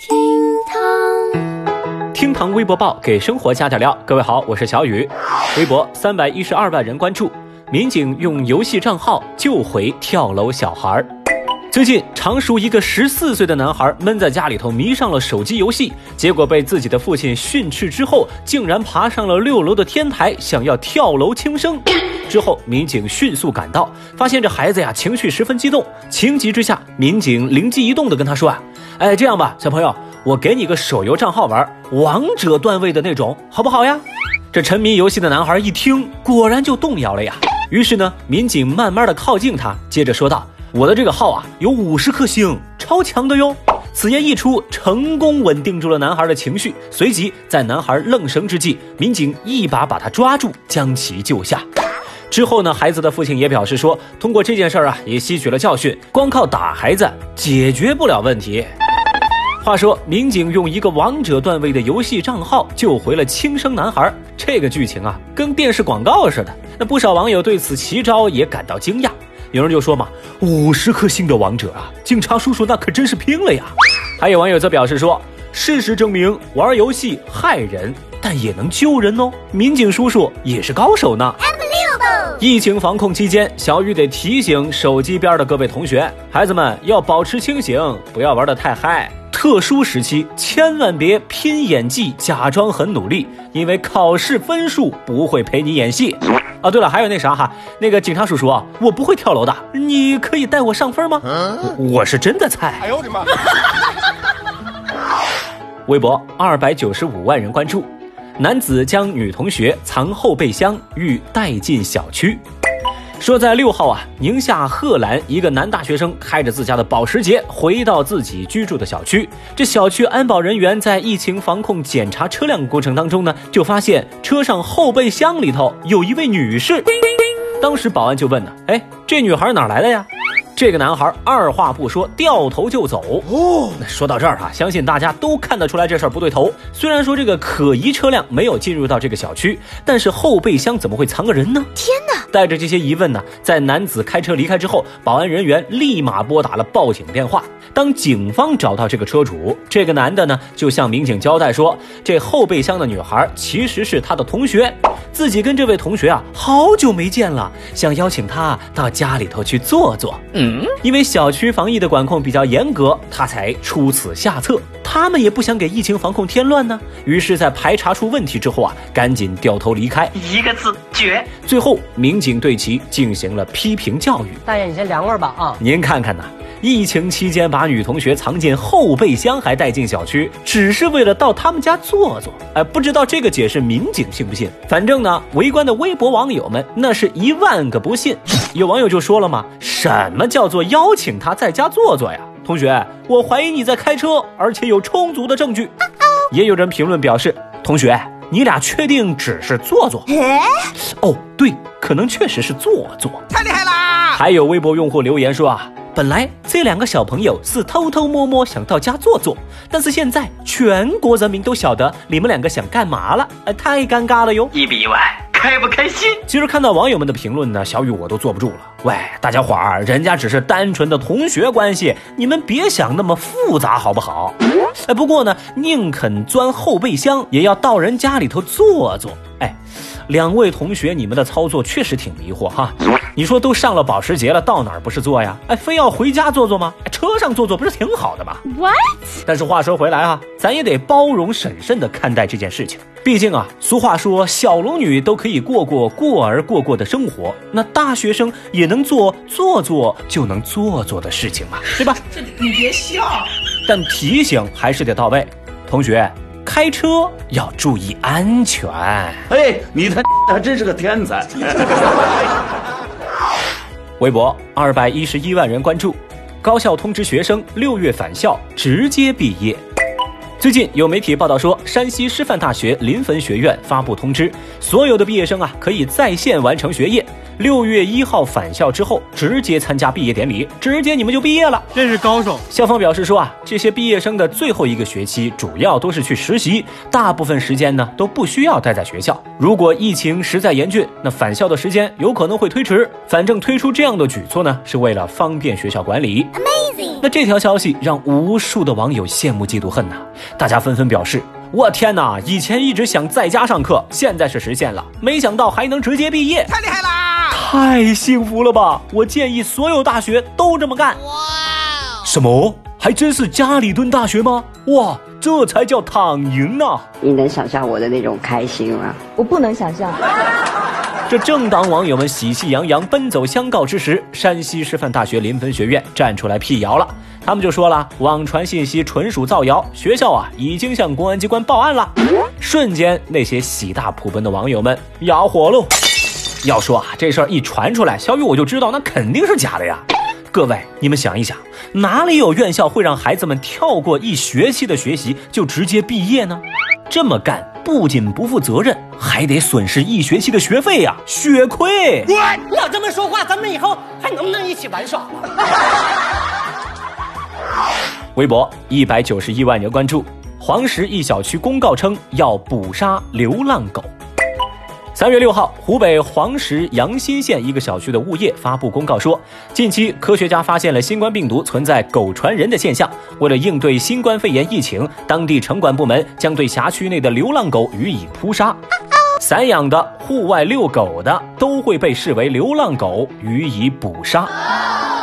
厅堂，厅堂微博报给生活加点料。各位好，我是小雨。微博三百一十二万人关注，民警用游戏账号救回跳楼小孩。最近，常熟一个十四岁的男孩闷在家里头，迷上了手机游戏，结果被自己的父亲训斥之后，竟然爬上了六楼的天台，想要跳楼轻生。之后，民警迅速赶到，发现这孩子呀情绪十分激动，情急之下，民警灵机一动的跟他说啊，哎，这样吧，小朋友，我给你个手游账号玩，王者段位的那种，好不好呀？这沉迷游戏的男孩一听，果然就动摇了呀。于是呢，民警慢慢的靠近他，接着说道：“我的这个号啊，有五十颗星，超强的哟。”此言一出，成功稳定住了男孩的情绪。随即，在男孩愣神之际，民警一把把他抓住，将其救下。之后呢，孩子的父亲也表示说，通过这件事儿啊，也吸取了教训，光靠打孩子解决不了问题。话说，民警用一个王者段位的游戏账号救回了轻生男孩，这个剧情啊，跟电视广告似的。那不少网友对此奇招也感到惊讶，有人就说嘛，五十颗星的王者啊，警察叔叔那可真是拼了呀。还有网友则表示说，事实证明，玩游戏害人，但也能救人哦，民警叔叔也是高手呢。疫情防控期间，小雨得提醒手机边的各位同学，孩子们要保持清醒，不要玩得太嗨。特殊时期，千万别拼演技，假装很努力，因为考试分数不会陪你演戏。啊，对了，还有那啥哈，那个警察叔叔啊，我不会跳楼的，你可以带我上分吗？我是真的菜。哎呦我的妈！微博二百九十五万人关注。男子将女同学藏后备箱，欲带进小区。说在六号啊，宁夏贺兰一个男大学生开着自家的保时捷回到自己居住的小区。这小区安保人员在疫情防控检查车辆过程当中呢，就发现车上后备箱里头有一位女士。当时保安就问呢，哎，这女孩哪来的呀？这个男孩二话不说，掉头就走。哦，那说到这儿哈，相信大家都看得出来这事儿不对头。虽然说这个可疑车辆没有进入到这个小区，但是后备箱怎么会藏个人呢？天哪！带着这些疑问呢，在男子开车离开之后，保安人员立马拨打了报警电话。当警方找到这个车主，这个男的呢，就向民警交代说，这后备箱的女孩其实是他的同学，自己跟这位同学啊好久没见了，想邀请他到家里头去坐坐。嗯，因为小区防疫的管控比较严格，他才出此下策。他们也不想给疫情防控添乱呢，于是，在排查出问题之后啊，赶紧掉头离开。一个字绝。最后，民警对其进行了批评教育。大爷，你先凉快吧啊！您看看呐。疫情期间把女同学藏进后备箱还带进小区，只是为了到他们家坐坐。哎，不知道这个解释民警信不信？反正呢，围观的微博网友们那是一万个不信。有网友就说了嘛：“什么叫做邀请他在家坐坐呀？”同学，我怀疑你在开车，而且有充足的证据。也有人评论表示：“同学，你俩确定只是坐坐？”哦，对，可能确实是坐坐。太厉害啦！还有微博用户留言说啊。本来这两个小朋友是偷偷摸摸想到家坐坐，但是现在全国人民都晓得你们两个想干嘛了，呃，太尴尬了哟！意不意外，开不开心？其实看到网友们的评论呢，小雨我都坐不住了。喂，大家伙儿，人家只是单纯的同学关系，你们别想那么复杂好不好？哎，不过呢，宁肯钻后备箱，也要到人家里头坐坐。哎，两位同学，你们的操作确实挺迷惑哈。你说都上了保时捷了，到哪儿不是坐呀？哎，非要回家坐坐吗？车上坐坐不是挺好的吗？What？但是话说回来啊，咱也得包容审慎的看待这件事情。毕竟啊，俗话说小龙女都可以过过过而过过的生活，那大学生也能做做做就能做做的事情嘛，对吧？这你别笑。但提醒还是得到位，同学，开车要注意安全。哎，你他 还真是个天才。微博二百一十一万人关注，高校通知学生六月返校直接毕业。最近有媒体报道说，山西师范大学临汾学院发布通知，所有的毕业生啊可以在线完成学业。六月一号返校之后，直接参加毕业典礼，直接你们就毕业了，真是高手。校方表示说啊，这些毕业生的最后一个学期主要都是去实习，大部分时间呢都不需要待在学校。如果疫情实在严峻，那返校的时间有可能会推迟。反正推出这样的举措呢，是为了方便学校管理。Amazing！那这条消息让无数的网友羡慕嫉妒恨呐，大家纷纷表示。我天哪！以前一直想在家上课，现在是实现了，没想到还能直接毕业，太厉害啦！太幸福了吧！我建议所有大学都这么干。哇！什么？还真是家里蹲大学吗？哇，这才叫躺赢呢！你能想象我的那种开心吗？我不能想象。这正当网友们喜气洋洋奔走相告之时，山西师范大学临汾学院站出来辟谣了。他们就说了，网传信息纯属造谣，学校啊已经向公安机关报案了。瞬间，那些喜大普奔的网友们哑火喽。要说啊，这事儿一传出来，小雨我就知道那肯定是假的呀。各位，你们想一想，哪里有院校会让孩子们跳过一学期的学习就直接毕业呢？这么干不仅不负责任，还得损失一学期的学费呀，血亏！老这么说话，咱们以后还能不能一起玩耍了？微博一百九十一万人关注，黄石一小区公告称要捕杀流浪狗。三月六号，湖北黄石阳新县一个小区的物业发布公告说，近期科学家发现了新冠病毒存在狗传人的现象，为了应对新冠肺炎疫情，当地城管部门将对辖区内的流浪狗予以扑杀，散养的、户外遛狗的都会被视为流浪狗予以捕杀。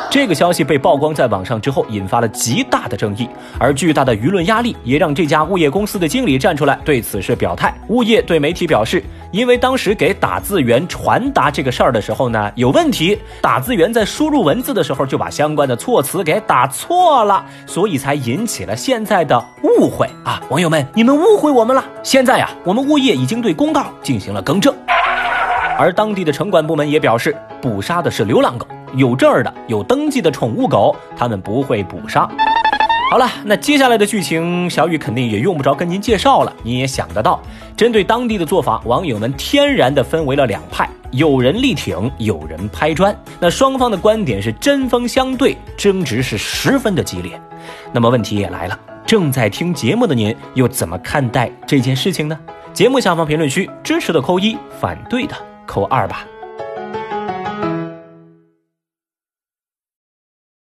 这个消息被曝光在网上之后，引发了极大的争议，而巨大的舆论压力也让这家物业公司的经理站出来对此事表态。物业对媒体表示，因为当时给打字员传达这个事儿的时候呢有问题，打字员在输入文字的时候就把相关的措辞给打错了，所以才引起了现在的误会啊！网友们，你们误会我们了。现在呀，我们物业已经对公告进行了更正，而当地的城管部门也表示，捕杀的是流浪狗。有证儿的、有登记的宠物狗，他们不会捕杀。好了，那接下来的剧情，小雨肯定也用不着跟您介绍了，你也想得到。针对当地的做法，网友们天然的分为了两派，有人力挺，有人拍砖。那双方的观点是针锋相对，争执是十分的激烈。那么问题也来了，正在听节目的您又怎么看待这件事情呢？节目下方评论区支持的扣一，反对的扣二吧。